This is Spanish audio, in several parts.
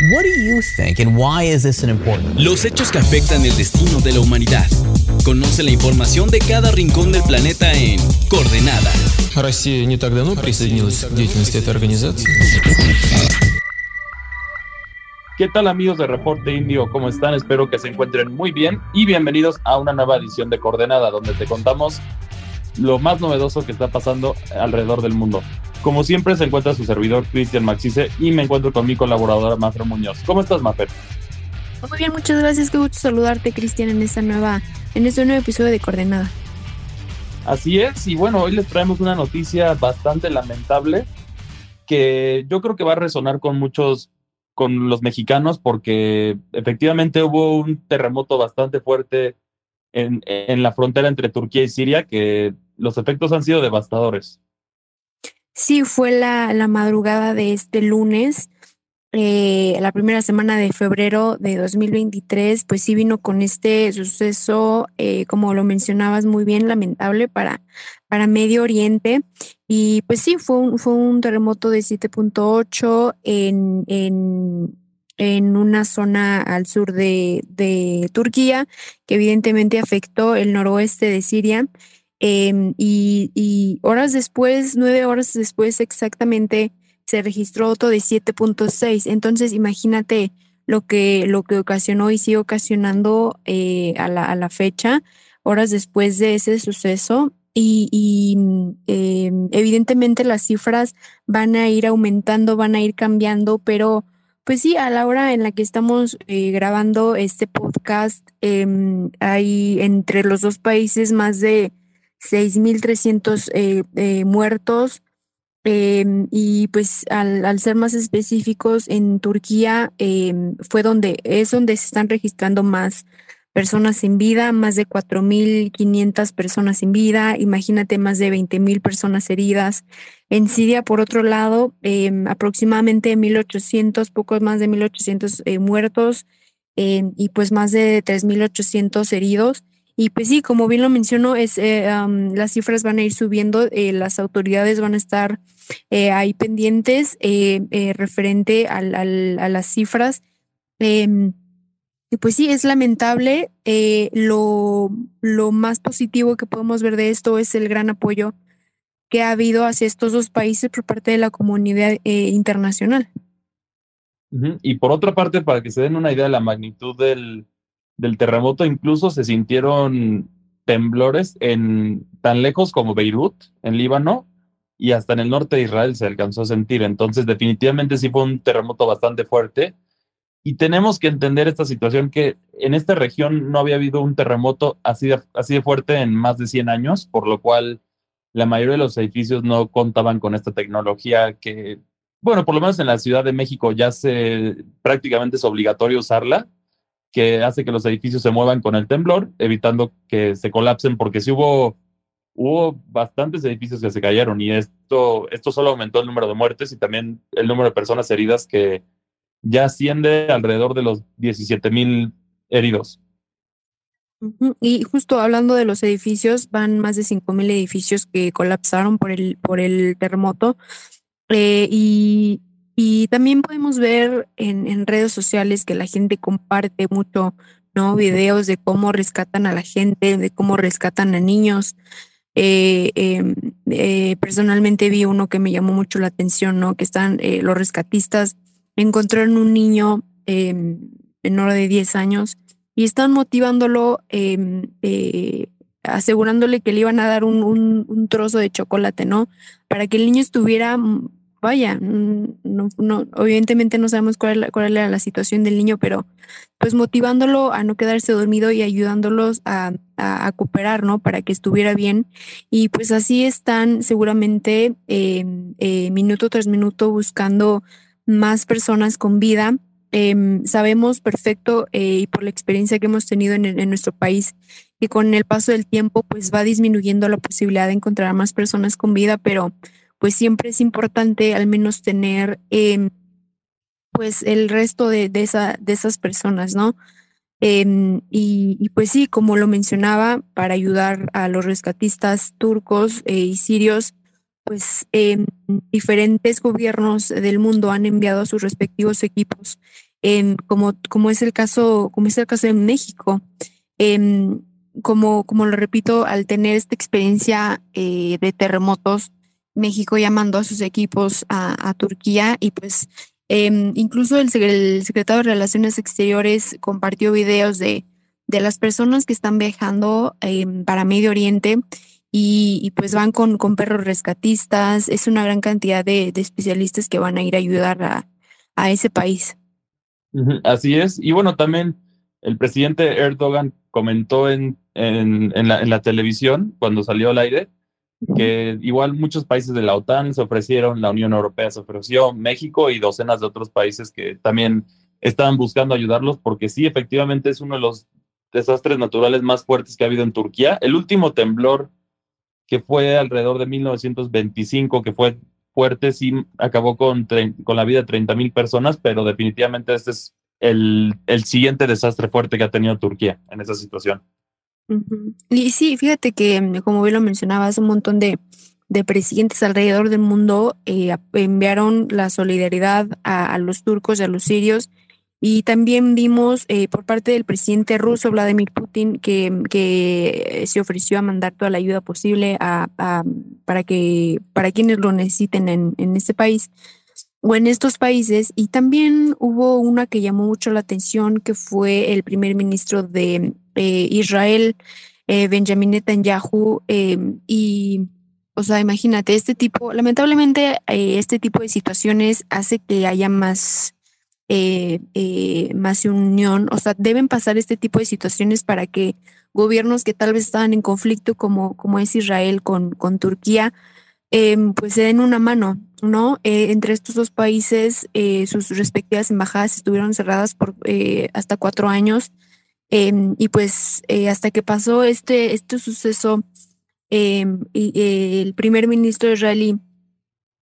What do you think and why is this an important? Los hechos que afectan el destino de la humanidad. Conoce la información de cada rincón del planeta en Coordenada. Россия не так давно присоединилась к деятельности этой организации. ¿Qué tal amigos de Reporte Indio? ¿Cómo están? Espero que se encuentren muy bien y bienvenidos a una nueva edición de Coordenada, donde te contamos lo más novedoso que está pasando alrededor del mundo. Como siempre se encuentra su servidor Cristian Maxice y me encuentro con mi colaboradora Mafer Muñoz. ¿Cómo estás, Mafer? Muy bien, muchas gracias. Qué gusto saludarte, Cristian, en esta nueva, en este nuevo episodio de Coordenada. Así es, y bueno, hoy les traemos una noticia bastante lamentable que yo creo que va a resonar con muchos, con los mexicanos, porque efectivamente hubo un terremoto bastante fuerte en, en la frontera entre Turquía y Siria, que los efectos han sido devastadores. Sí, fue la, la madrugada de este lunes, eh, la primera semana de febrero de 2023, pues sí vino con este suceso, eh, como lo mencionabas muy bien, lamentable para, para Medio Oriente. Y pues sí, fue un, fue un terremoto de 7.8 en, en, en una zona al sur de, de Turquía, que evidentemente afectó el noroeste de Siria. Em, y, horas después, nueve horas después exactamente, se registró otro de 7.6. Entonces, imagínate lo que, lo que ocasionó y sigue ocasionando eh, a, la, a, la, fecha, horas después de ese suceso. Y, em, evidentemente las cifras van a ir aumentando, van a ir cambiando, pero pues sí, a la hora en la que estamos eh, grabando este podcast, em, hay entre los dos países más de 6.300 eh, eh, muertos. Eh, y pues al, al, ser más específicos, en Turquía em, fue donde es donde se están registrando más personas sin vida, más de 4.500 personas sin vida, imagínate más de 20.000 personas heridas. En Siria, por otro lado, eh, aproximadamente 1.800, pocos más de 1.800 eh, muertos y pues más de 3.800 heridos. Y pues sí, como bien lo mencionó, es, eh, las cifras van a ir subiendo, eh, las autoridades van a estar eh, ahí pendientes referente al, al, a las cifras. Em, y pues sí, es lamentable. lo, lo más positivo que podemos ver de esto es el gran apoyo que ha habido hacia estos dos países por parte de la comunidad internacional. Y por otra parte, para que se den una idea de la magnitud del, del terremoto incluso se sintieron temblores en tan lejos como Beirut, en Líbano, y hasta en el norte de Israel se alcanzó a sentir. Entonces, definitivamente sí fue un terremoto bastante fuerte. Y tenemos que entender esta situación que en esta región no había habido un terremoto así de, así de fuerte en más de 100 años, por lo cual la mayoría de los edificios no contaban con esta tecnología que, bueno, por lo menos en la Ciudad de México ya se prácticamente es obligatorio usarla que hace que los edificios se muevan con el temblor, evitando que se colapsen, porque si hubo, hubo bastantes edificios que se cayeron y esto, esto solo aumentó el número de muertes y también el número de personas heridas que ya asciende alrededor de los 17 mil heridos. Y justo hablando de los edificios, van más de 5 mil edificios que colapsaron por el, por el terremoto. Eh, y y también podemos ver en, en, redes sociales que la gente comparte mucho, ¿no? Videos de cómo rescatan a la gente, de cómo rescatan a niños. Eh, eh, eh, personalmente vi uno que me llamó mucho la atención, ¿no? Que están eh, los rescatistas, encontraron un niño menor de 10 años y están motivándolo, em, asegurándole que le iban a dar un, un, un trozo de chocolate, ¿no? Para que el niño estuviera vaya, no, no, evidentemente no sabemos cuál, cuál era la situación del niño, pero pues motivándolo a no quedarse dormido y ayudándolos a, a, cooperar, ¿no? Para que estuviera bien. Y pues así están seguramente eh, eh, minuto tras minuto buscando más personas con vida. Eh, sabemos perfecto eh, y por la experiencia que hemos tenido en, en, nuestro país que con el paso del tiempo pues va disminuyendo la posibilidad de encontrar más personas con vida, pero pues siempre es importante al menos tener eh, pues el resto de, de, esa, de esas personas, ¿no? Eh, y, pues sí, como lo mencionaba, para ayudar a los rescatistas turcos eh, y sirios, pues em, diferentes gobiernos del mundo han enviado a sus respectivos equipos, em, como, como, es el caso, como es el caso de México. Em, como, como lo repito, al tener esta experiencia eh, de terremotos, México llamando a sus equipos a, Turquía y pues incluso el, secretario de Relaciones Exteriores compartió videos de, de las personas que están viajando para Medio Oriente y, pues van con, con, perros rescatistas. Es una gran cantidad de, especialistas que van a ir a ayudar a, a ese país. Así es. Y bueno, también el presidente Erdogan comentó en, en, en, la, en la televisión cuando salió al aire que igual muchos países de la OTAN se ofrecieron, la Unión Europea se ofreció, México y docenas de otros países que también estaban buscando ayudarlos porque sí, efectivamente es uno de los desastres naturales más fuertes que ha habido en Turquía. El último temblor que fue alrededor de 1925, que fue fuerte, sí acabó con, con la vida de 30 mil personas, pero definitivamente este es el, el siguiente desastre fuerte que ha tenido Turquía en esa situación. Y sí, fíjate que, mm, como bien lo mencionabas, un montón de, de presidentes alrededor del mundo eh, enviaron la solidaridad a, a, los turcos y a los sirios y también vimos eh, por parte del presidente ruso, Vladimir Putin, que, que se ofreció a mandar toda la ayuda posible a, para, que, para quienes lo necesiten en, en este país o en estos países. Y también hubo una que llamó mucho la atención, que fue el primer ministro de eh, Israel, eh, Benjamin Netanyahu. y, o sea, imagínate, este tipo, lamentablemente, este tipo de situaciones hace que haya más eh, eh, más unión. O sea, deben pasar este tipo de situaciones para que gobiernos que tal vez estaban en conflicto, como, como es Israel con, con Turquía, em, pues se den una mano, ¿no? Eh, entre estos dos países, sus respectivas embajadas estuvieron cerradas por hasta cuatro años. Em, y pues hasta que pasó este, este suceso, em, y, el primer ministro israelí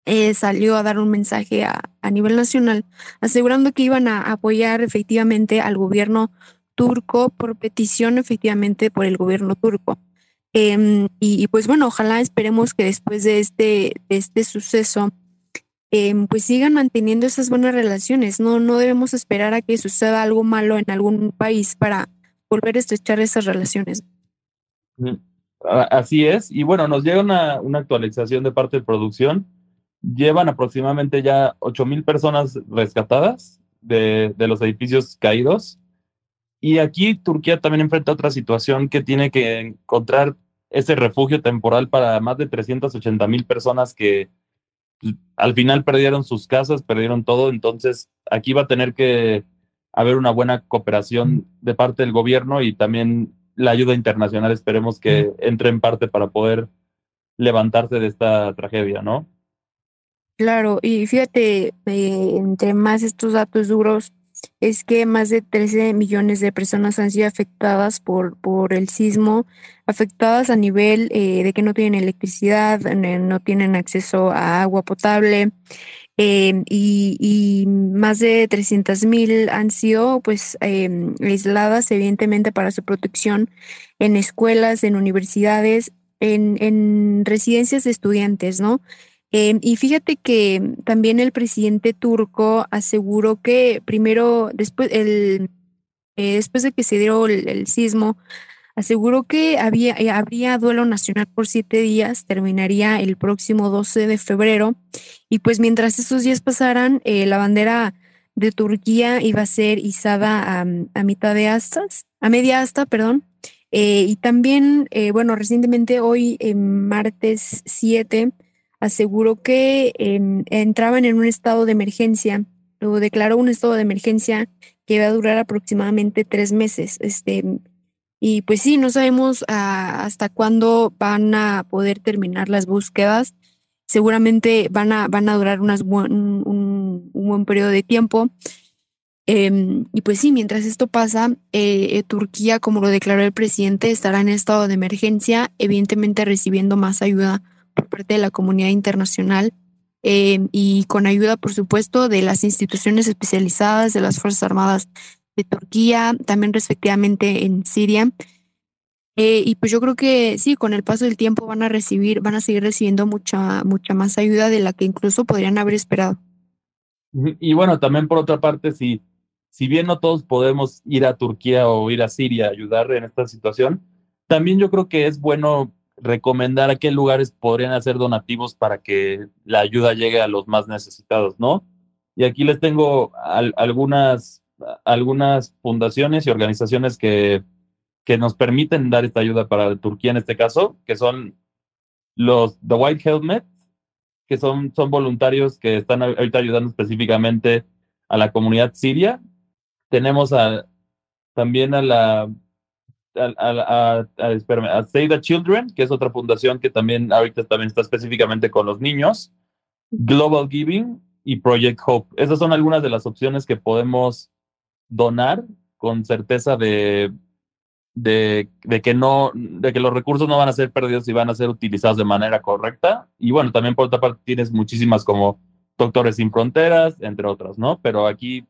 eh, salió a dar un mensaje a, nivel nacional asegurando que iban a apoyar efectivamente al gobierno turco por petición efectivamente por el gobierno turco. Em, y, pues bueno, ojalá esperemos que después de este, este suceso, pues sigan manteniendo esas buenas relaciones. No, no debemos esperar a que suceda algo malo en algún país para volver a estrechar esas relaciones. Así es. Y bueno, nos llega una, una actualización de parte de producción llevan aproximadamente ya 8.000 personas rescatadas de, de, los edificios caídos. Y aquí Turquía también enfrenta otra situación que tiene que encontrar ese refugio temporal para más de 380 mil personas que pues, al final perdieron sus casas, perdieron todo. Entonces aquí va a tener que haber una buena cooperación de parte del gobierno y también la ayuda internacional. Esperemos que entre en parte para poder levantarse de esta tragedia, ¿no? Claro, y fíjate, eh, entre más estos datos duros, es que más de 13 millones de personas han sido afectadas por, por el sismo, afectadas a nivel eh, de que no tienen electricidad, no tienen acceso a agua potable, em, y, más de 300 mil han sido pues em, aisladas evidentemente para su protección en escuelas, en universidades, en, en residencias de estudiantes, ¿no? Em, y fíjate que también el presidente turco aseguró que primero, después, el, eh, después de que se dio el, sismo, aseguró que había, eh, habría duelo nacional por siete días, terminaría el próximo 12 de febrero. Y pues mientras esos días pasaran, eh, la bandera de Turquía iba a ser izada a, mitad de astas, a media asta, perdón. y también, bueno, recientemente hoy, martes 7, aseguró que em, entraban en un estado de emergencia o declaró un estado de emergencia que iba a durar aproximadamente tres meses. Este, y pues sí, no sabemos ah, hasta cuándo van a poder terminar las búsquedas. Seguramente van a, van a durar unas un, buen periodo de tiempo. Em, y pues sí, mientras esto pasa, eh, Turquía, como lo declaró el presidente, estará en estado de emergencia, evidentemente recibiendo más ayuda por parte de la comunidad internacional eh, y con ayuda, por supuesto, de las instituciones especializadas de las Fuerzas Armadas de Turquía, también respectivamente en Siria. Eh, y pues yo creo que sí, con el paso del tiempo van a recibir, van a seguir recibiendo mucha, mucha más ayuda de la que incluso podrían haber esperado. Y bueno, también por otra parte, si, si bien no todos podemos ir a Turquía o ir a Siria a ayudar en esta situación, también yo creo que es bueno recomendar a qué lugares podrían hacer donativos para que la ayuda llegue a los más necesitados, ¿no? Y aquí les tengo algunas, algunas fundaciones y organizaciones que, que nos permiten dar esta ayuda para Turquía en este caso, que son los The White Helmet, que son, son voluntarios que están ahorita ayudando específicamente a la comunidad siria. Tenemos a, también a la a, a, a, Save the Children, que es otra fundación que también ahorita también está específicamente con los niños, Global Giving y Project Hope. Esas son algunas de las opciones que podemos donar con certeza de, de, que no, de que los recursos no van a ser perdidos y van a ser utilizados de manera correcta. Y bueno, también por otra parte tienes muchísimas como Doctores Sin Fronteras, entre otras, ¿no? Pero aquí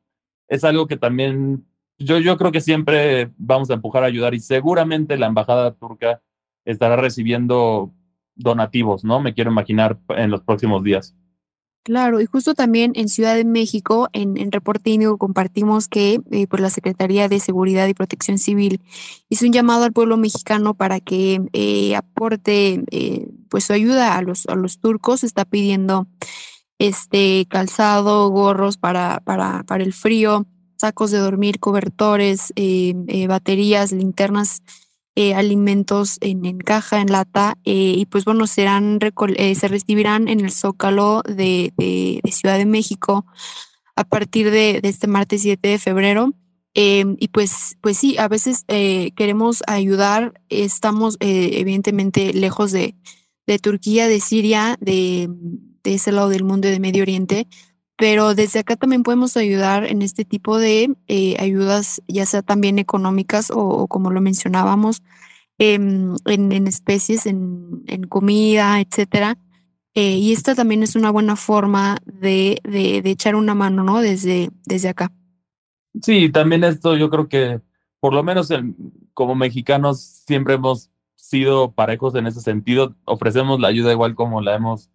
es algo que también yo, yo creo que siempre vamos a empujar a ayudar y seguramente la embajada turca estará recibiendo donativos, ¿no? Me quiero imaginar en los próximos días. Claro, y justo también en Ciudad de México, en, en Reportingo, compartimos que eh, pues la Secretaría de Seguridad y Protección Civil hizo un llamado al pueblo mexicano para que eh, aporte eh, pues su ayuda a los, a los turcos. Está pidiendo este calzado, gorros para, para, para el frío, sacos de dormir, cobertores, eh, eh, baterías, linternas, eh, alimentos en, caja, en lata, y pues bueno, serán se recibirán en el Zócalo de, Ciudad de México a partir de, este martes 7 de febrero. Em, y pues, pues sí, a veces queremos ayudar, estamos evidentemente lejos de, de Turquía, de Siria, de, de ese lado del mundo de Medio Oriente, pero desde acá también podemos ayudar en este tipo de eh, ayudas, ya sea también económicas o, como lo mencionábamos, em, en, especies, en, comida, etcétera. Eh, y esta también es una buena forma de, de, echar una mano, ¿no? Desde, desde acá. Sí, también esto yo creo que por lo menos como mexicanos siempre hemos sido parejos en ese sentido. Ofrecemos la ayuda igual como la hemos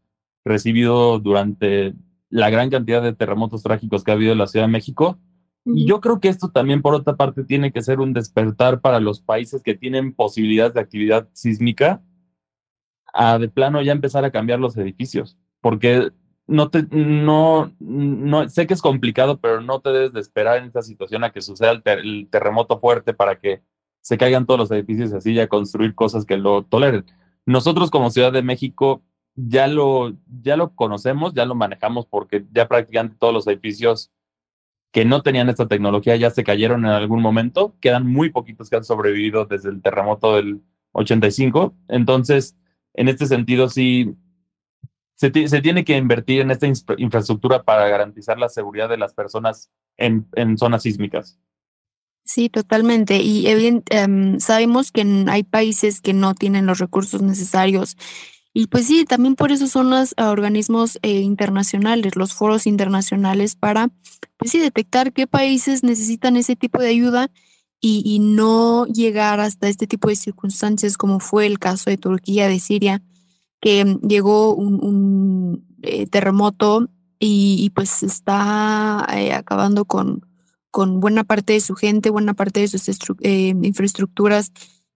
recibido durante la gran cantidad de terremotos trágicos que ha habido en la Ciudad de México. Y yo creo que esto también, por otra parte, tiene que ser un despertar para los países que tienen posibilidades de actividad sísmica a de plano ya empezar a cambiar los edificios, porque no te, no, no, sé que es complicado, pero no te debes de esperar en esta situación a que suceda el, el terremoto fuerte para que se caigan todos los edificios y así ya construir cosas que lo toleren. Nosotros como Ciudad de México ya lo, ya lo conocemos, ya lo manejamos porque ya prácticamente todos los edificios que no tenían esta tecnología ya se cayeron en algún momento. Quedan muy poquitos que han sobrevivido desde el terremoto del 85. Entonces, en este sentido, sí, se, se tiene que invertir en esta infraestructura para garantizar la seguridad de las personas en, en zonas sísmicas. Sí, totalmente. Y em, sabemos que hay países que no tienen los recursos necesarios y pues sí, también por eso son los ah, organismos eh, internacionales, los foros internacionales para, pues sí, detectar qué países necesitan ese tipo de ayuda y, no llegar hasta este tipo de circunstancias como fue el caso de Turquía, de Siria, que llegó un, eh, terremoto y, pues está eh, acabando con, con buena parte de su gente, buena parte de sus infraestructuras.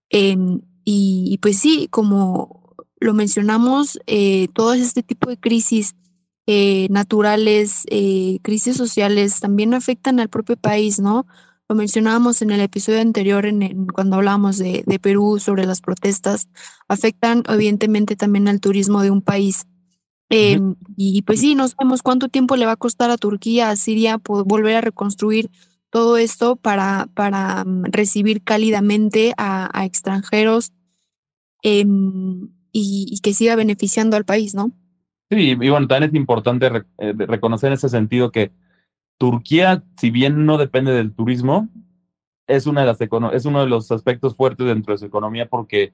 Em, y pues sí, como lo mencionamos, eh, todo este tipo de crisis eh, naturales, eh, crisis sociales, también afectan al propio país, ¿no? Lo mencionábamos en el episodio anterior, en, cuando hablábamos de, Perú sobre las protestas, afectan evidentemente también al turismo de un país. Em, y pues sí, no sabemos cuánto tiempo le va a costar a Turquía, a Siria, volver a reconstruir todo esto para, para mm, recibir cálidamente a, a extranjeros. Em, y, que siga beneficiando al país, ¿no? Sí, y bueno, también es importante eh, reconocer en ese sentido que Turquía, si bien no depende del turismo, es, una de las es uno de los aspectos fuertes dentro de su economía porque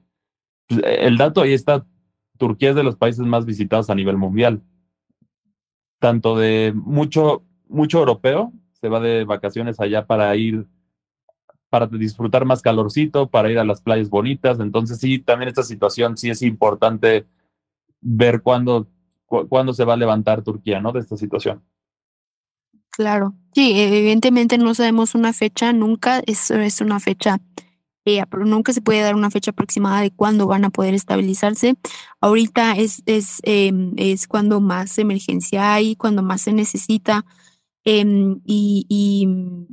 pues, el dato ahí está, Turquía es de los países más visitados a nivel mundial. Tanto de mucho, mucho europeo se va de vacaciones allá para ir para disfrutar más calorcito, para ir a las playas bonitas. Entonces sí, también esta situación sí es importante ver cuándo, cuándo se va a levantar Turquía, ¿no? De esta situación. Claro, sí, evidentemente no sabemos una fecha, nunca es, es una fecha, eh, pero nunca se puede dar una fecha aproximada de cuándo van a poder estabilizarse. Ahorita es, es, em, es cuando más emergencia hay, cuando más se necesita. Em, y, y,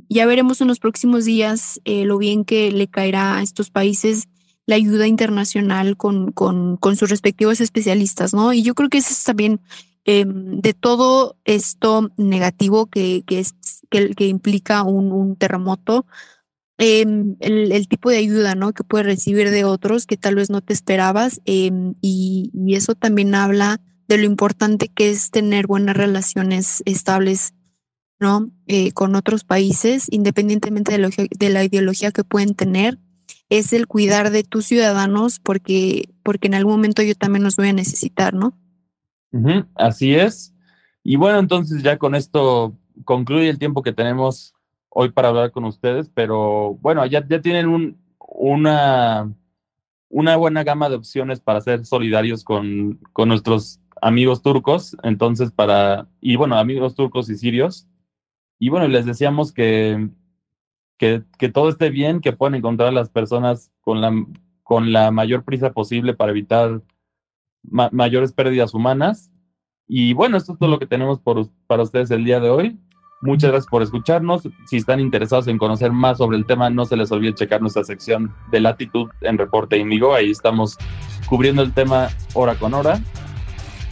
ya veremos en los próximos días eh, lo bien que le caerá a estos países la ayuda internacional con, con, con sus respectivos especialistas, ¿no? Y yo creo que eso es también em, de todo esto negativo que, que, es, que, que implica un, un terremoto, em, el, el, tipo de ayuda, ¿no? Que puedes recibir de otros que tal vez no te esperabas y, y eso también habla de lo importante que es tener buenas relaciones estables ¿no? Eh, con otros países, independientemente de, de, la ideología que pueden tener, es el cuidar de tus ciudadanos porque, porque en algún momento yo también los voy a necesitar, ¿no? así es. Y bueno, entonces ya con esto concluye el tiempo que tenemos hoy para hablar con ustedes, pero bueno, ya, ya tienen un, una, una buena gama de opciones para ser solidarios con, con nuestros amigos turcos, entonces para, y bueno, amigos turcos y sirios, y bueno, les decíamos que, que, que, todo esté bien, que puedan encontrar a las personas con la, con la mayor prisa posible para evitar mayores pérdidas humanas. Y bueno, esto es todo lo que tenemos por, para ustedes el día de hoy. Muchas gracias por escucharnos. Si están interesados en conocer más sobre el tema, no se les olvide checar nuestra sección de latitud en Reporte Indigo. Ahí estamos cubriendo el tema hora con hora.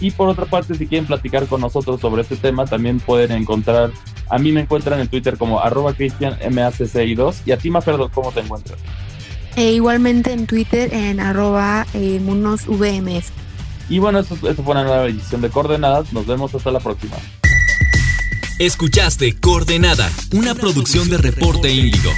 Y por otra parte, si quieren platicar con nosotros sobre este tema, también pueden encontrar, a mí me encuentran en Twitter como arroba cristianmacci2 y a ti, Maferdo, ¿cómo te encuentras? E igualmente en Twitter en arroba eh, munosvmf. Y bueno, esto, esto fue una nueva edición de Coordenadas. Nos vemos hasta la próxima. Escuchaste Coordenada, una producción de Reporte Índigo.